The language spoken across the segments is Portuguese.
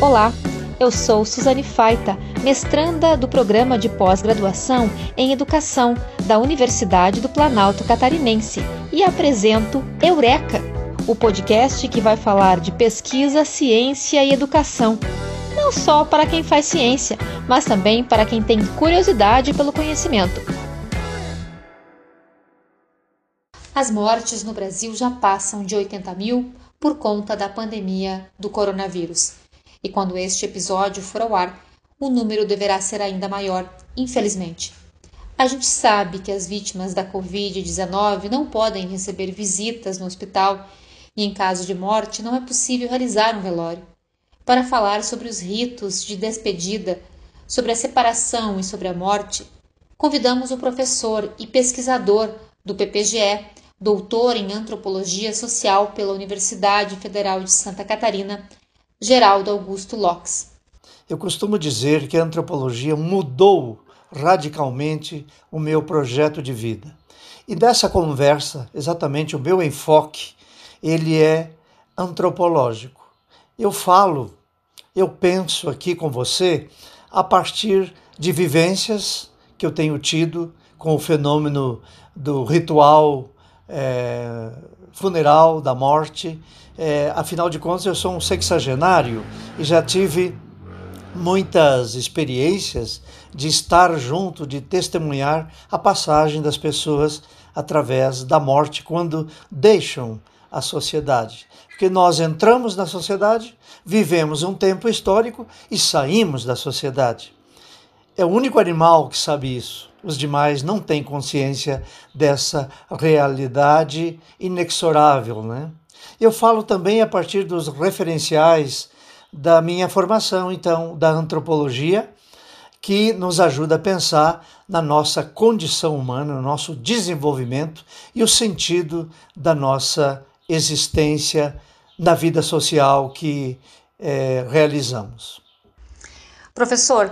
Olá, eu sou Suzane Faita, mestranda do programa de pós-graduação em Educação da Universidade do Planalto Catarinense e apresento Eureka, o podcast que vai falar de pesquisa, ciência e educação. Não só para quem faz ciência, mas também para quem tem curiosidade pelo conhecimento. As mortes no Brasil já passam de 80 mil por conta da pandemia do coronavírus. E quando este episódio for ao ar, o número deverá ser ainda maior, infelizmente. A gente sabe que as vítimas da Covid-19 não podem receber visitas no hospital e, em caso de morte, não é possível realizar um velório. Para falar sobre os ritos de despedida, sobre a separação e sobre a morte, convidamos o professor e pesquisador do PPGE, doutor em antropologia social pela Universidade Federal de Santa Catarina, Geraldo Augusto Locks. Eu costumo dizer que a antropologia mudou radicalmente o meu projeto de vida. E dessa conversa, exatamente o meu enfoque, ele é antropológico. Eu falo, eu penso aqui com você a partir de vivências que eu tenho tido com o fenômeno do ritual é, funeral da morte é, afinal de contas, eu sou um sexagenário e já tive muitas experiências de estar junto, de testemunhar a passagem das pessoas através da morte quando deixam a sociedade. Porque nós entramos na sociedade, vivemos um tempo histórico e saímos da sociedade. É o único animal que sabe isso. Os demais não têm consciência dessa realidade inexorável, né? Eu falo também a partir dos referenciais da minha formação, então, da antropologia, que nos ajuda a pensar na nossa condição humana, no nosso desenvolvimento e o sentido da nossa existência na vida social que é, realizamos. Professor,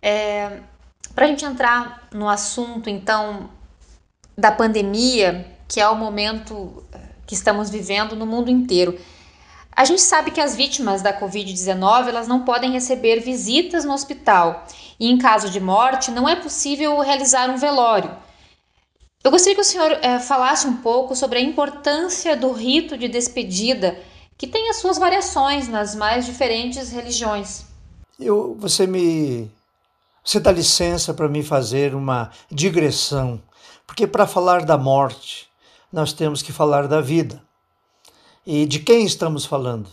é, para a gente entrar no assunto, então, da pandemia, que é o momento que estamos vivendo no mundo inteiro. A gente sabe que as vítimas da Covid-19 elas não podem receber visitas no hospital e, em caso de morte, não é possível realizar um velório. Eu gostaria que o senhor é, falasse um pouco sobre a importância do rito de despedida, que tem as suas variações nas mais diferentes religiões. Eu, você me, você dá licença para me fazer uma digressão, porque para falar da morte nós temos que falar da vida. E de quem estamos falando?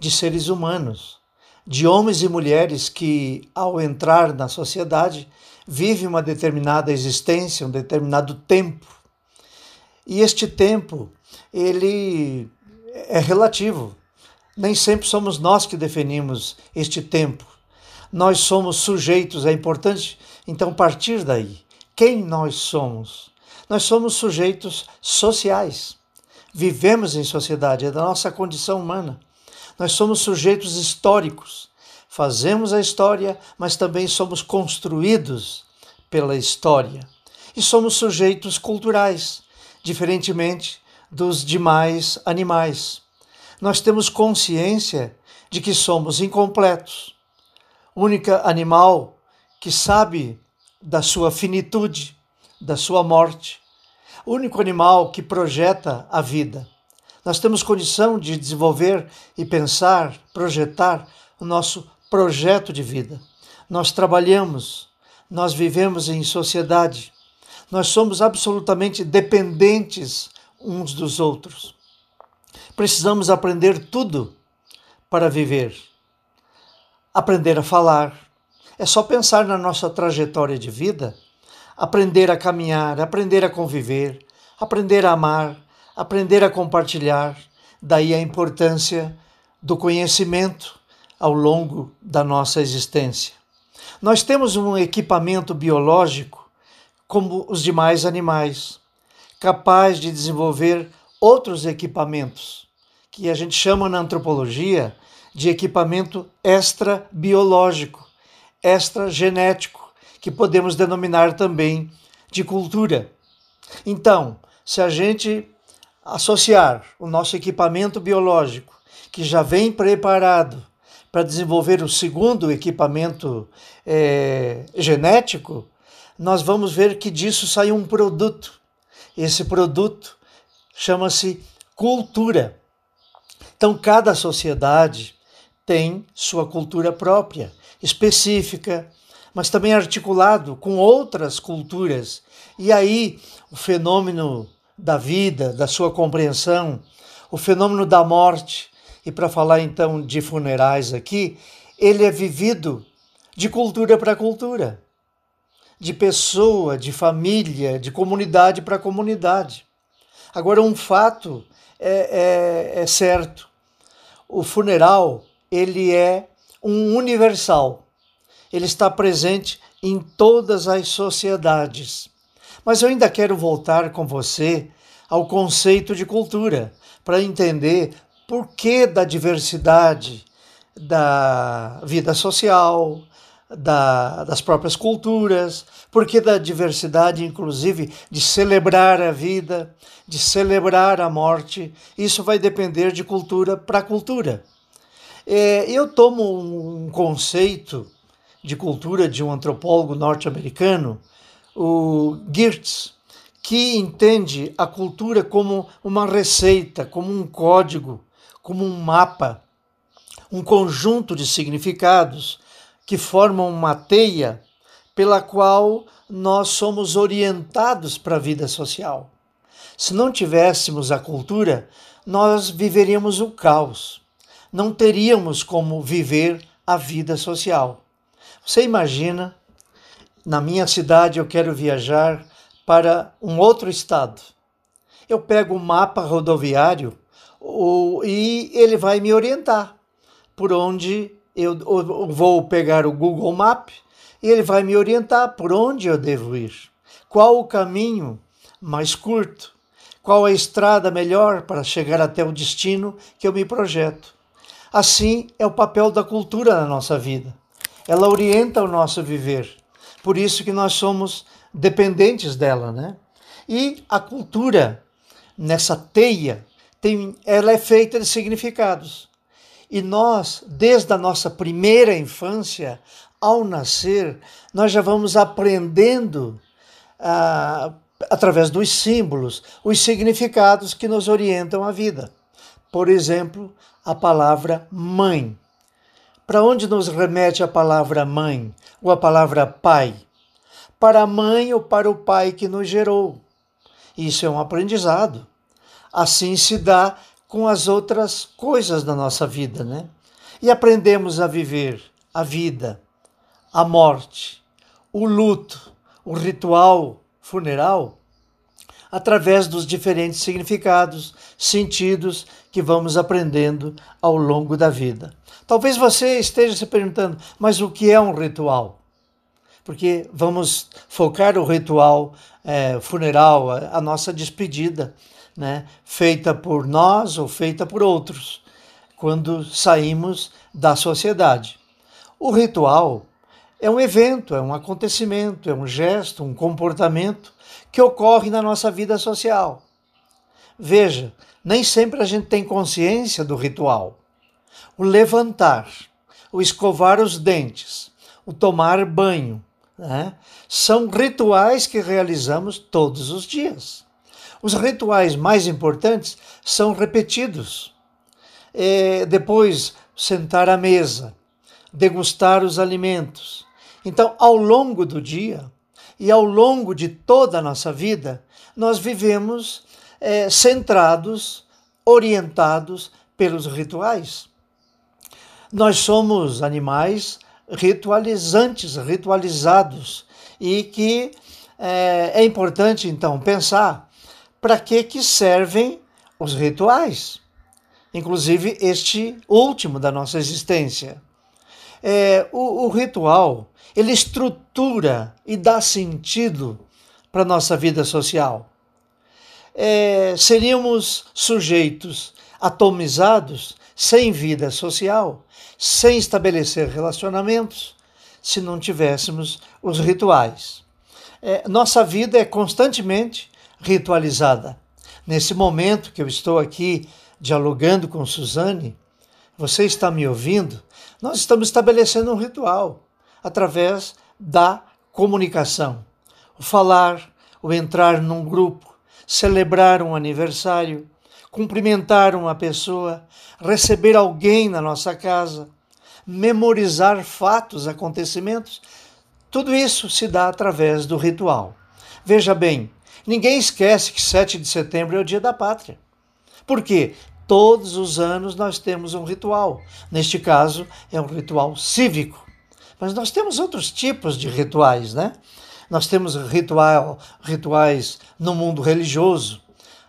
De seres humanos, de homens e mulheres que, ao entrar na sociedade, vivem uma determinada existência, um determinado tempo. E este tempo, ele é relativo. Nem sempre somos nós que definimos este tempo. Nós somos sujeitos, é importante então partir daí. Quem nós somos? Nós somos sujeitos sociais. Vivemos em sociedade, é da nossa condição humana. Nós somos sujeitos históricos. Fazemos a história, mas também somos construídos pela história. E somos sujeitos culturais, diferentemente dos demais animais. Nós temos consciência de que somos incompletos. Única animal que sabe da sua finitude, da sua morte. O único animal que projeta a vida. Nós temos condição de desenvolver e pensar, projetar o nosso projeto de vida. Nós trabalhamos, nós vivemos em sociedade, nós somos absolutamente dependentes uns dos outros. Precisamos aprender tudo para viver. Aprender a falar. É só pensar na nossa trajetória de vida aprender a caminhar, aprender a conviver, aprender a amar, aprender a compartilhar. Daí a importância do conhecimento ao longo da nossa existência. Nós temos um equipamento biológico, como os demais animais, capaz de desenvolver outros equipamentos, que a gente chama na antropologia de equipamento extra-biológico, extra-genético que podemos denominar também de cultura. Então, se a gente associar o nosso equipamento biológico, que já vem preparado para desenvolver o segundo equipamento é, genético, nós vamos ver que disso sai um produto. Esse produto chama-se cultura. Então, cada sociedade tem sua cultura própria, específica, mas também articulado com outras culturas. E aí, o fenômeno da vida, da sua compreensão, o fenômeno da morte, e para falar então de funerais aqui, ele é vivido de cultura para cultura, de pessoa, de família, de comunidade para comunidade. Agora, um fato é, é, é certo: o funeral ele é um universal. Ele está presente em todas as sociedades. Mas eu ainda quero voltar com você ao conceito de cultura, para entender por que da diversidade da vida social, da, das próprias culturas, por que da diversidade, inclusive, de celebrar a vida, de celebrar a morte. Isso vai depender de cultura para cultura. É, eu tomo um conceito de cultura de um antropólogo norte-americano, o Geertz, que entende a cultura como uma receita, como um código, como um mapa, um conjunto de significados que formam uma teia pela qual nós somos orientados para a vida social. Se não tivéssemos a cultura, nós viveríamos o caos. Não teríamos como viver a vida social. Você imagina, na minha cidade eu quero viajar para um outro estado. Eu pego o um mapa rodoviário e ele vai me orientar por onde eu vou pegar o Google Map e ele vai me orientar por onde eu devo ir, qual o caminho mais curto, qual a estrada melhor para chegar até o destino que eu me projeto. Assim é o papel da cultura na nossa vida. Ela orienta o nosso viver. Por isso que nós somos dependentes dela, né? E a cultura nessa teia tem, ela é feita de significados. E nós, desde a nossa primeira infância, ao nascer, nós já vamos aprendendo ah, através dos símbolos os significados que nos orientam a vida. Por exemplo, a palavra mãe. Para onde nos remete a palavra mãe ou a palavra pai? Para a mãe ou para o pai que nos gerou. Isso é um aprendizado. Assim se dá com as outras coisas da nossa vida, né? E aprendemos a viver a vida, a morte, o luto, o ritual funeral, através dos diferentes significados, sentidos que vamos aprendendo ao longo da vida. Talvez você esteja se perguntando, mas o que é um ritual? Porque vamos focar o ritual é, funeral, a nossa despedida né, feita por nós ou feita por outros, quando saímos da sociedade. O ritual é um evento, é um acontecimento, é um gesto, um comportamento que ocorre na nossa vida social. Veja, nem sempre a gente tem consciência do ritual. O levantar, o escovar os dentes, o tomar banho, né? são rituais que realizamos todos os dias. Os rituais mais importantes são repetidos. É, depois, sentar à mesa, degustar os alimentos. Então, ao longo do dia e ao longo de toda a nossa vida, nós vivemos é, centrados, orientados pelos rituais. Nós somos animais ritualizantes, ritualizados, e que é, é importante então pensar para que, que servem os rituais, inclusive este último da nossa existência. É, o, o ritual ele estrutura e dá sentido para a nossa vida social. É, seríamos sujeitos atomizados, sem vida social, sem estabelecer relacionamentos, se não tivéssemos os rituais. É, nossa vida é constantemente ritualizada. Nesse momento que eu estou aqui dialogando com Suzane, você está me ouvindo, Nós estamos estabelecendo um ritual através da comunicação. O falar, o entrar num grupo, celebrar um aniversário, cumprimentar uma pessoa, receber alguém na nossa casa, memorizar fatos, acontecimentos, tudo isso se dá através do ritual. Veja bem, ninguém esquece que 7 de setembro é o dia da pátria. Por quê? Todos os anos nós temos um ritual. Neste caso, é um ritual cívico. Mas nós temos outros tipos de rituais, né? Nós temos ritual, rituais no mundo religioso.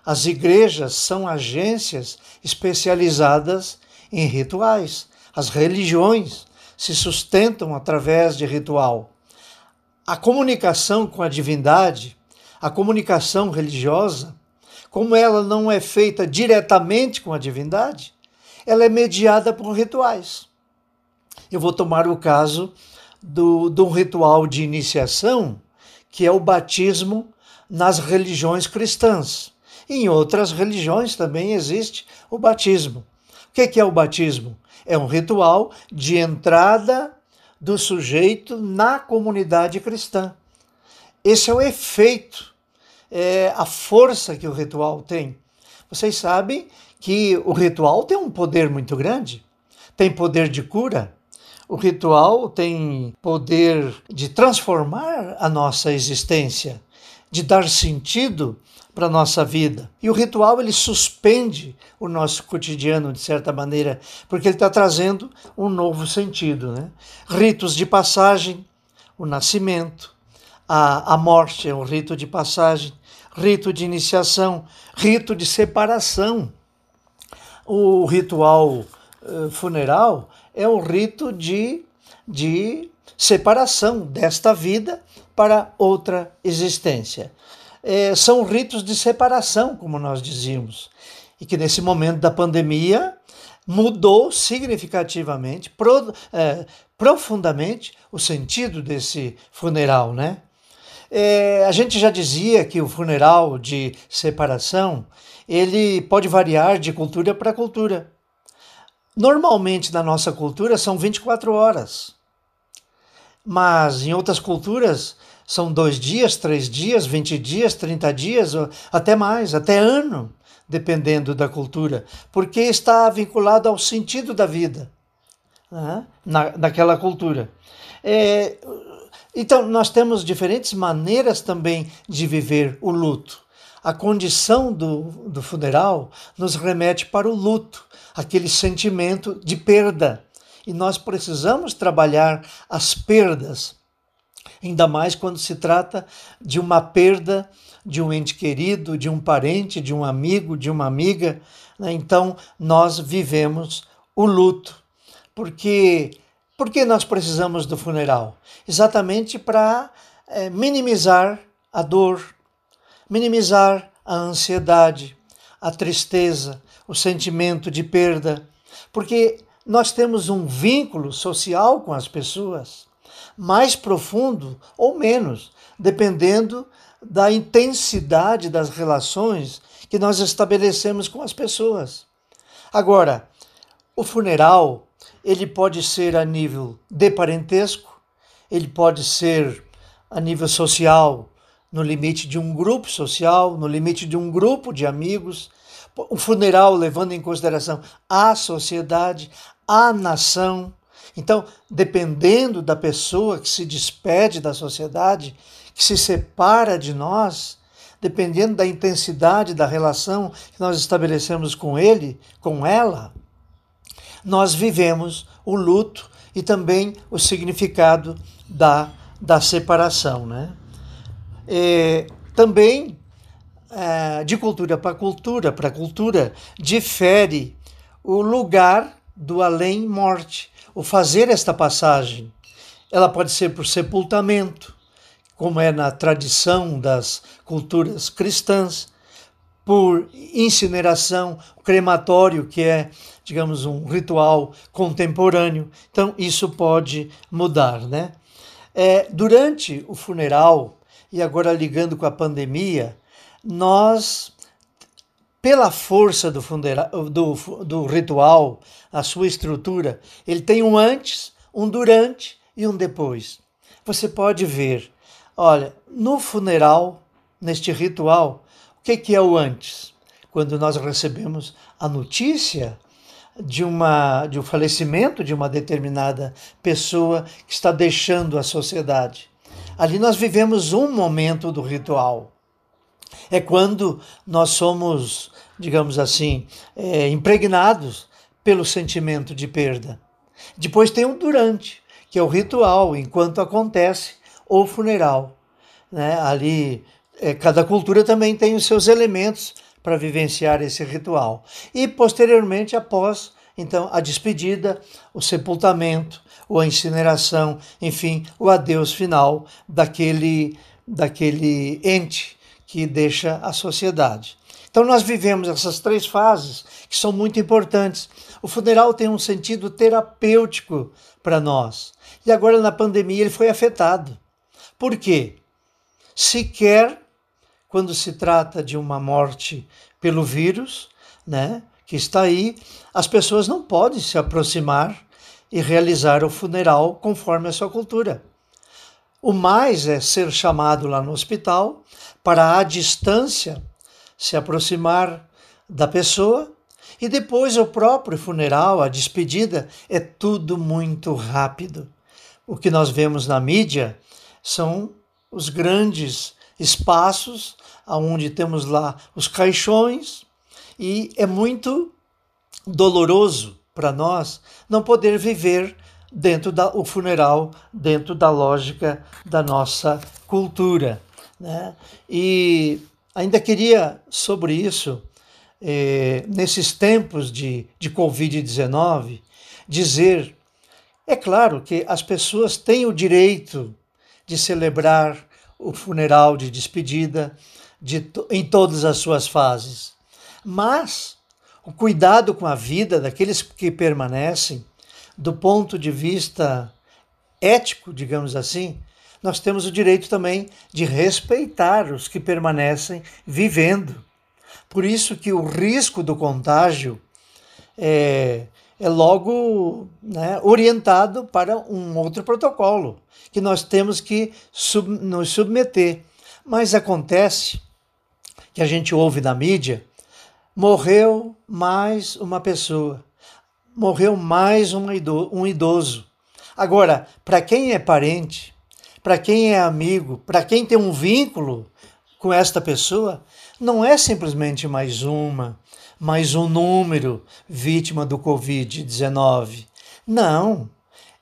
As igrejas são agências especializadas em rituais. As religiões se sustentam através de ritual. A comunicação com a divindade, a comunicação religiosa, como ela não é feita diretamente com a divindade, ela é mediada por rituais. Eu vou tomar o caso do, um ritual de iniciação, que é o batismo nas religiões cristãs. Em outras religiões também existe o batismo. O que é o batismo? É um ritual de entrada do sujeito na comunidade cristã. Esse é o efeito é, a força que o ritual tem. Vocês sabem que o ritual tem um poder muito grande, tem poder de cura. O ritual tem poder de transformar a nossa existência, de dar sentido para a nossa vida. E o ritual ele suspende o nosso cotidiano de certa maneira, porque ele está trazendo um novo sentido. Né? Ritos de passagem, o nascimento, a, a morte é um rito de passagem, rito de iniciação, rito de separação. O ritual uh, funeral é um rito de, de separação desta vida para outra existência. É, são ritos de separação, como nós dizíamos, e que nesse momento da pandemia mudou significativamente, pro, é, profundamente, o sentido desse funeral, né? É, a gente já dizia que o funeral de separação ele pode variar de cultura para cultura. Normalmente na nossa cultura são 24 horas, mas em outras culturas são dois dias, três dias, 20 dias, 30 dias, até mais, até ano, dependendo da cultura, porque está vinculado ao sentido da vida né? na, naquela cultura. É, então, nós temos diferentes maneiras também de viver o luto. A condição do, do funeral nos remete para o luto, aquele sentimento de perda. E nós precisamos trabalhar as perdas, ainda mais quando se trata de uma perda de um ente querido, de um parente, de um amigo, de uma amiga. Né? Então, nós vivemos o luto, porque por que nós precisamos do funeral? Exatamente para é, minimizar a dor, minimizar a ansiedade, a tristeza, o sentimento de perda, porque nós temos um vínculo social com as pessoas, mais profundo ou menos, dependendo da intensidade das relações que nós estabelecemos com as pessoas. Agora, o funeral ele pode ser a nível de parentesco, ele pode ser a nível social, no limite de um grupo social, no limite de um grupo de amigos. O funeral levando em consideração a sociedade, a nação. Então, dependendo da pessoa que se despede da sociedade, que se separa de nós, dependendo da intensidade da relação que nós estabelecemos com ele, com ela, nós vivemos o luto e também o significado da, da separação. Né? É, também, é, de cultura para cultura, para cultura, difere o lugar do além-morte, o fazer esta passagem. Ela pode ser por sepultamento, como é na tradição das culturas cristãs, por incineração, crematório, que é, digamos, um ritual contemporâneo. Então, isso pode mudar, né? É, durante o funeral, e agora ligando com a pandemia, nós pela força do, do, do ritual, a sua estrutura, ele tem um antes, um durante e um depois. Você pode ver, olha, no funeral, neste ritual, o que, que é o antes? Quando nós recebemos a notícia de, uma, de um falecimento de uma determinada pessoa que está deixando a sociedade. Ali nós vivemos um momento do ritual. É quando nós somos, digamos assim, é, impregnados pelo sentimento de perda. Depois tem o durante, que é o ritual, enquanto acontece o funeral. Né? Ali, é, cada cultura também tem os seus elementos para vivenciar esse ritual. E posteriormente, após então a despedida, o sepultamento, ou a incineração, enfim, o adeus final daquele daquele ente que deixa a sociedade. Então nós vivemos essas três fases que são muito importantes. O funeral tem um sentido terapêutico para nós. E agora na pandemia ele foi afetado. Por quê? Sequer quando se trata de uma morte pelo vírus, né, que está aí, as pessoas não podem se aproximar e realizar o funeral conforme a sua cultura. O mais é ser chamado lá no hospital para à distância se aproximar da pessoa e depois o próprio funeral, a despedida, é tudo muito rápido. O que nós vemos na mídia são os grandes espaços onde temos lá os caixões e é muito doloroso para nós não poder viver dentro da, funeral, dentro da lógica da nossa cultura. Né? E ainda queria, sobre isso, eh, nesses tempos de, de Covid-19, dizer: é claro que as pessoas têm o direito de celebrar o funeral de despedida de, em todas as suas fases, mas o cuidado com a vida daqueles que permanecem, do ponto de vista ético, digamos assim, nós temos o direito também de respeitar os que permanecem vivendo. Por isso que o risco do contágio é, é logo né, orientado para um outro protocolo que nós temos que sub, nos submeter. Mas acontece que a gente ouve na mídia morreu mais uma pessoa, morreu mais um idoso. Agora, para quem é parente, para quem é amigo, para quem tem um vínculo com esta pessoa, não é simplesmente mais uma, mais um número vítima do Covid-19. Não.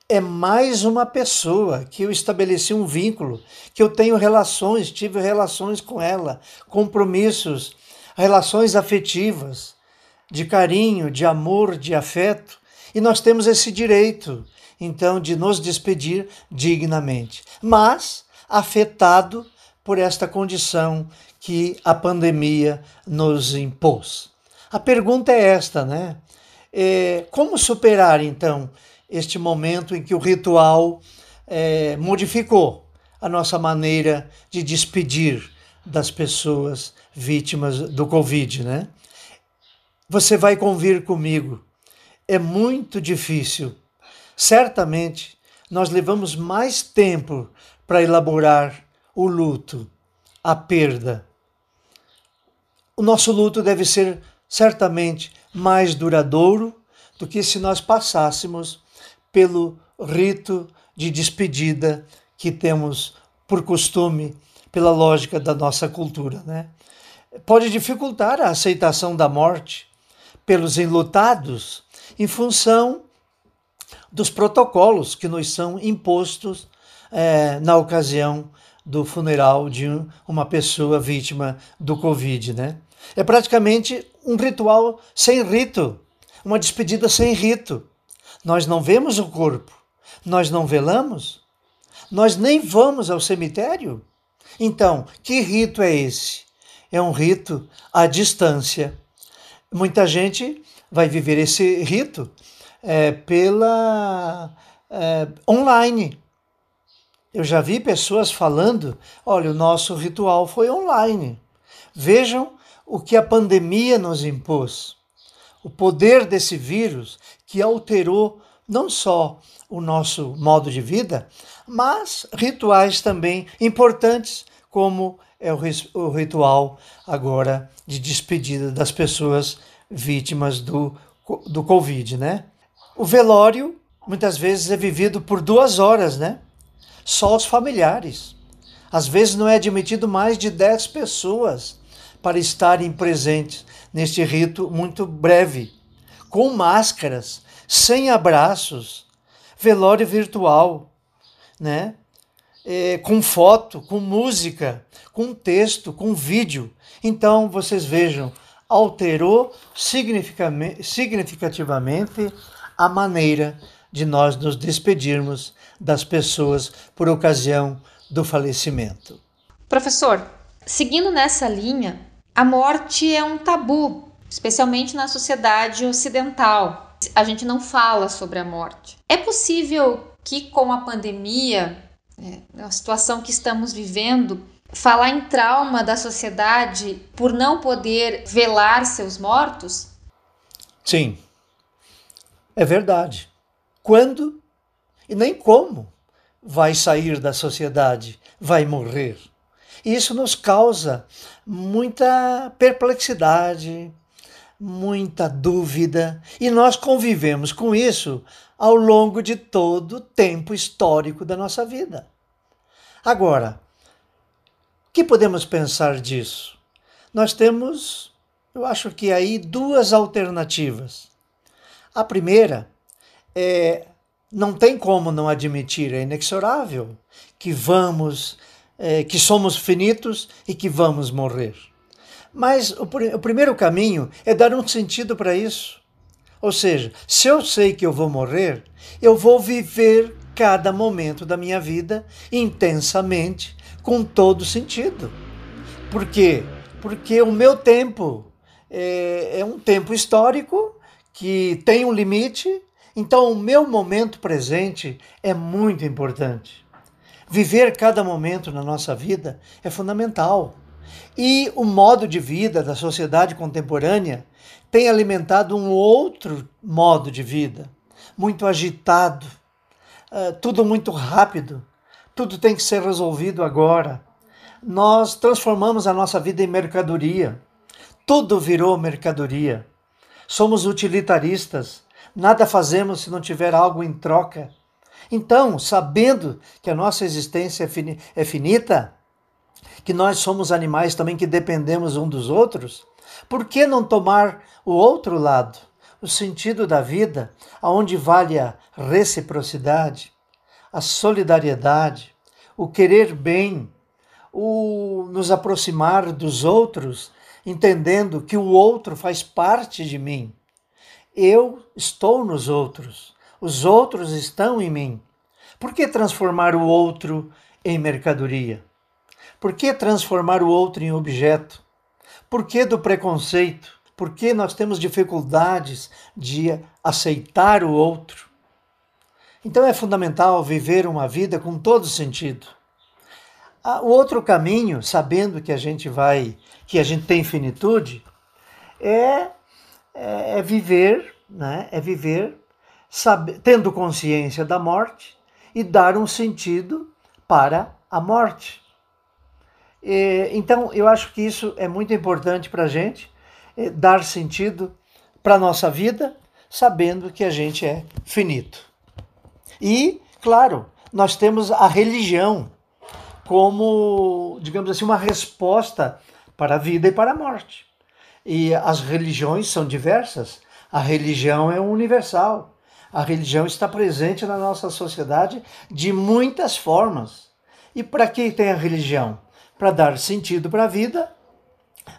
É mais uma pessoa que eu estabeleci um vínculo, que eu tenho relações, tive relações com ela, compromissos relações afetivas, de carinho, de amor, de afeto, e nós temos esse direito, então, de nos despedir dignamente, mas afetado por esta condição que a pandemia nos impôs. A pergunta é esta, né? É, como superar, então, este momento em que o ritual é, modificou a nossa maneira de despedir das pessoas vítimas do Covid, né? Você vai convir comigo. É muito difícil. Certamente nós levamos mais tempo para elaborar o luto, a perda. O nosso luto deve ser certamente mais duradouro do que se nós passássemos pelo rito de despedida que temos por costume pela lógica da nossa cultura. Né? Pode dificultar a aceitação da morte pelos enlutados em função dos protocolos que nos são impostos é, na ocasião do funeral de uma pessoa vítima do Covid. Né? É praticamente um ritual sem rito, uma despedida sem rito. Nós não vemos o corpo, nós não velamos, nós nem vamos ao cemitério. Então, que rito é esse? É um rito à distância. Muita gente vai viver esse rito é, pela é, online. Eu já vi pessoas falando: olha, o nosso ritual foi online. Vejam o que a pandemia nos impôs. O poder desse vírus que alterou não só o nosso modo de vida, mas rituais também importantes, como é o ritual agora de despedida das pessoas vítimas do, do Covid, né? O velório muitas vezes é vivido por duas horas, né? Só os familiares. Às vezes não é admitido mais de dez pessoas para estarem presentes neste rito muito breve, com máscaras, sem abraços, velório virtual, né? É, com foto, com música, com texto, com vídeo. Então vocês vejam, alterou significativamente a maneira de nós nos despedirmos das pessoas por ocasião do falecimento. Professor, seguindo nessa linha, a morte é um tabu, especialmente na sociedade ocidental. A gente não fala sobre a morte. É possível que com a pandemia, é, a situação que estamos vivendo, falar em trauma da sociedade por não poder velar seus mortos? Sim, é verdade. Quando e nem como vai sair da sociedade, vai morrer. E isso nos causa muita perplexidade, muita dúvida, e nós convivemos com isso ao longo de todo o tempo histórico da nossa vida. Agora, o que podemos pensar disso? Nós temos, eu acho que aí, duas alternativas. A primeira é não tem como não admitir, é inexorável que vamos, é, que somos finitos e que vamos morrer. Mas o, o primeiro caminho é dar um sentido para isso. Ou seja, se eu sei que eu vou morrer, eu vou viver cada momento da minha vida intensamente, com todo sentido. Por quê? Porque o meu tempo é, é um tempo histórico que tem um limite então, o meu momento presente é muito importante. Viver cada momento na nossa vida é fundamental. E o modo de vida da sociedade contemporânea tem alimentado um outro modo de vida, muito agitado, uh, tudo muito rápido, tudo tem que ser resolvido agora. Nós transformamos a nossa vida em mercadoria, tudo virou mercadoria. Somos utilitaristas Nada fazemos se não tiver algo em troca. Então, sabendo que a nossa existência é, é finita, que nós somos animais também que dependemos um dos outros, por que não tomar o outro lado, o sentido da vida, aonde vale a reciprocidade, a solidariedade, o querer bem, o nos aproximar dos outros, entendendo que o outro faz parte de mim eu estou nos outros, os outros estão em mim. Por que transformar o outro em mercadoria? Por que transformar o outro em objeto? Por que do preconceito? Por que nós temos dificuldades de aceitar o outro? Então é fundamental viver uma vida com todo sentido. Ah, o outro caminho, sabendo que a gente vai, que a gente tem finitude, é é, é viver, né? é viver sabe, tendo consciência da morte e dar um sentido para a morte. E, então, eu acho que isso é muito importante para a gente, é, dar sentido para a nossa vida, sabendo que a gente é finito. E, claro, nós temos a religião como, digamos assim, uma resposta para a vida e para a morte. E as religiões são diversas. A religião é universal. A religião está presente na nossa sociedade de muitas formas. E para que tem a religião? Para dar sentido para a vida,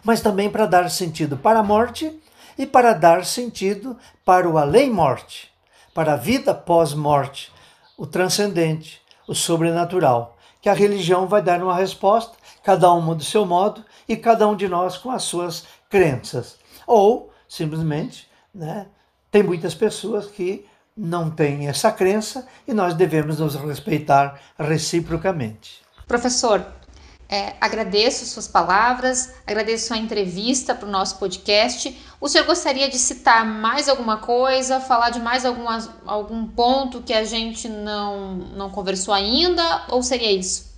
mas também para dar sentido para a morte e para dar sentido para o além-morte, para a vida pós-morte, o transcendente, o sobrenatural, que a religião vai dar uma resposta, cada uma do seu modo e cada um de nós com as suas crenças. Ou, simplesmente, né, tem muitas pessoas que não têm essa crença e nós devemos nos respeitar reciprocamente. Professor, É, agradeço suas palavras, agradeço a entrevista para o nosso podcast. O senhor gostaria de citar mais alguma coisa, falar de mais alguma, algum ponto que a gente não, não conversou ainda, ou seria isso?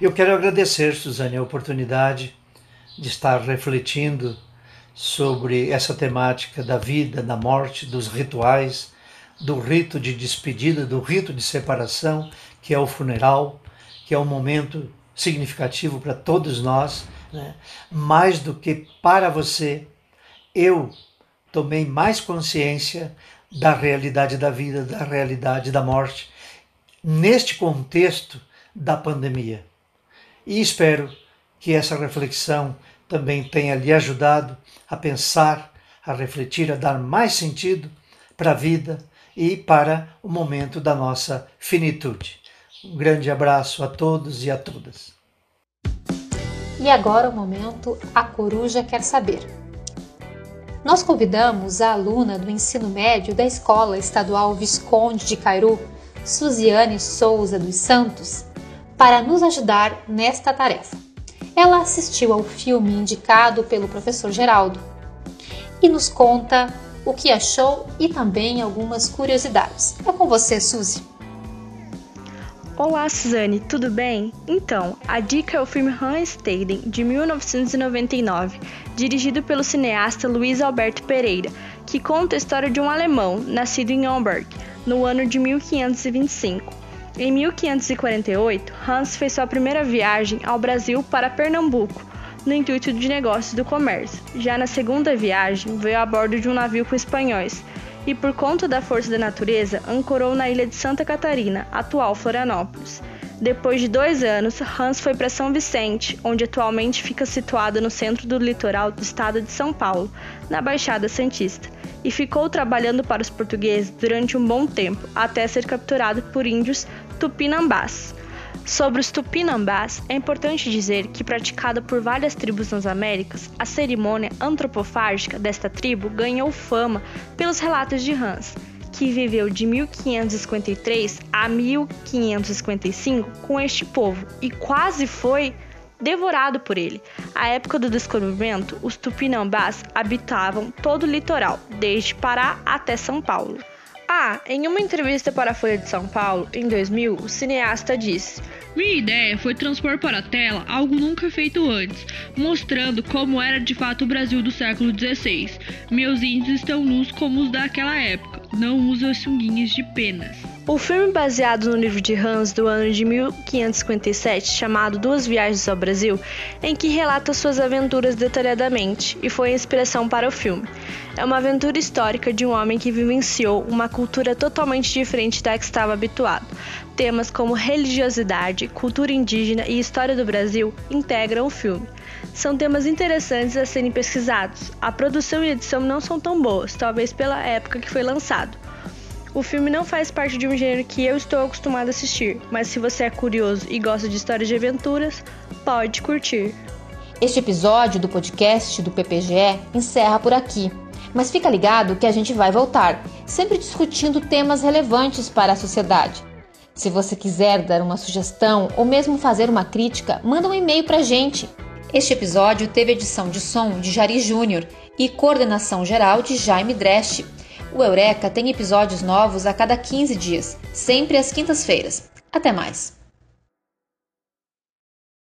Eu quero agradecer, Suzane, a oportunidade de estar refletindo sobre essa temática da vida, da morte, dos rituais, do rito de despedida, do rito de separação, que é o funeral, que é um momento significativo para todos nós, né? mais do que para você, eu tomei mais consciência da realidade da vida, da realidade da morte, neste contexto da pandemia. E espero que essa reflexão também tenha lhe ajudado a pensar, a refletir, a dar mais sentido para a vida e para o momento da nossa finitude. Um grande abraço a todos e a todas. E agora o momento A Coruja Quer Saber. Nós convidamos a aluna do ensino médio da Escola Estadual Visconde de Cairu, Suziane Souza dos Santos, para nos ajudar nesta tarefa. Ela assistiu ao filme indicado pelo professor Geraldo e nos conta o que achou e também algumas curiosidades. É com você, Suzy. Olá, Suzane, tudo bem? Então, a dica é o filme Staden, de 1999, dirigido pelo cineasta Luiz Alberto Pereira, que conta a história de um alemão nascido em Hamburg, no ano de 1525. Em 1548, Hans fez sua primeira viagem ao Brasil para Pernambuco, no intuito de negócios do comércio. Já na segunda viagem, veio a bordo de um navio com espanhóis e, por conta da força da natureza, ancorou na ilha de Santa Catarina, atual Florianópolis. Depois de dois anos, Hans foi para São Vicente, onde atualmente fica situado no centro do litoral do estado de São Paulo, na Baixada Santista, e ficou trabalhando para os portugueses durante um bom tempo, até ser capturado por índios tupinambás. Sobre os tupinambás, é importante dizer que, praticada por várias tribos nas Américas, a cerimônia antropofágica desta tribo ganhou fama pelos relatos de Hans, que viveu de 1553 a 1555 com este povo e quase foi devorado por ele. À época do descobrimento, os tupinambás habitavam todo o litoral, desde Pará até São Paulo. Ah, em uma entrevista para a Folha de São Paulo, em 2000, o cineasta disse: Minha ideia foi transpor para a tela algo nunca feito antes, mostrando como era de fato o Brasil do século XVI. Meus índios estão nus como os daquela época, não usam sunguinhas de penas. O filme baseado no livro de Hans do ano de 1557, chamado Duas Viagens ao Brasil, em que relata suas aventuras detalhadamente e foi a inspiração para o filme. É uma aventura histórica de um homem que vivenciou uma cultura totalmente diferente da que estava habituado. Temas como religiosidade, cultura indígena e história do Brasil integram o filme. São temas interessantes a serem pesquisados. A produção e edição não são tão boas, talvez pela época que foi lançado. O filme não faz parte de um gênero que eu estou acostumado a assistir, mas se você é curioso e gosta de histórias de aventuras, pode curtir. Este episódio do podcast do PPGE encerra por aqui. Mas fica ligado que a gente vai voltar, sempre discutindo temas relevantes para a sociedade. Se você quiser dar uma sugestão ou mesmo fazer uma crítica, manda um e-mail para a gente. Este episódio teve edição de som de Jari Júnior e coordenação geral de Jaime Dreste. O Eureka tem episódios novos a cada 15 dias, sempre às quintas-feiras. Até mais!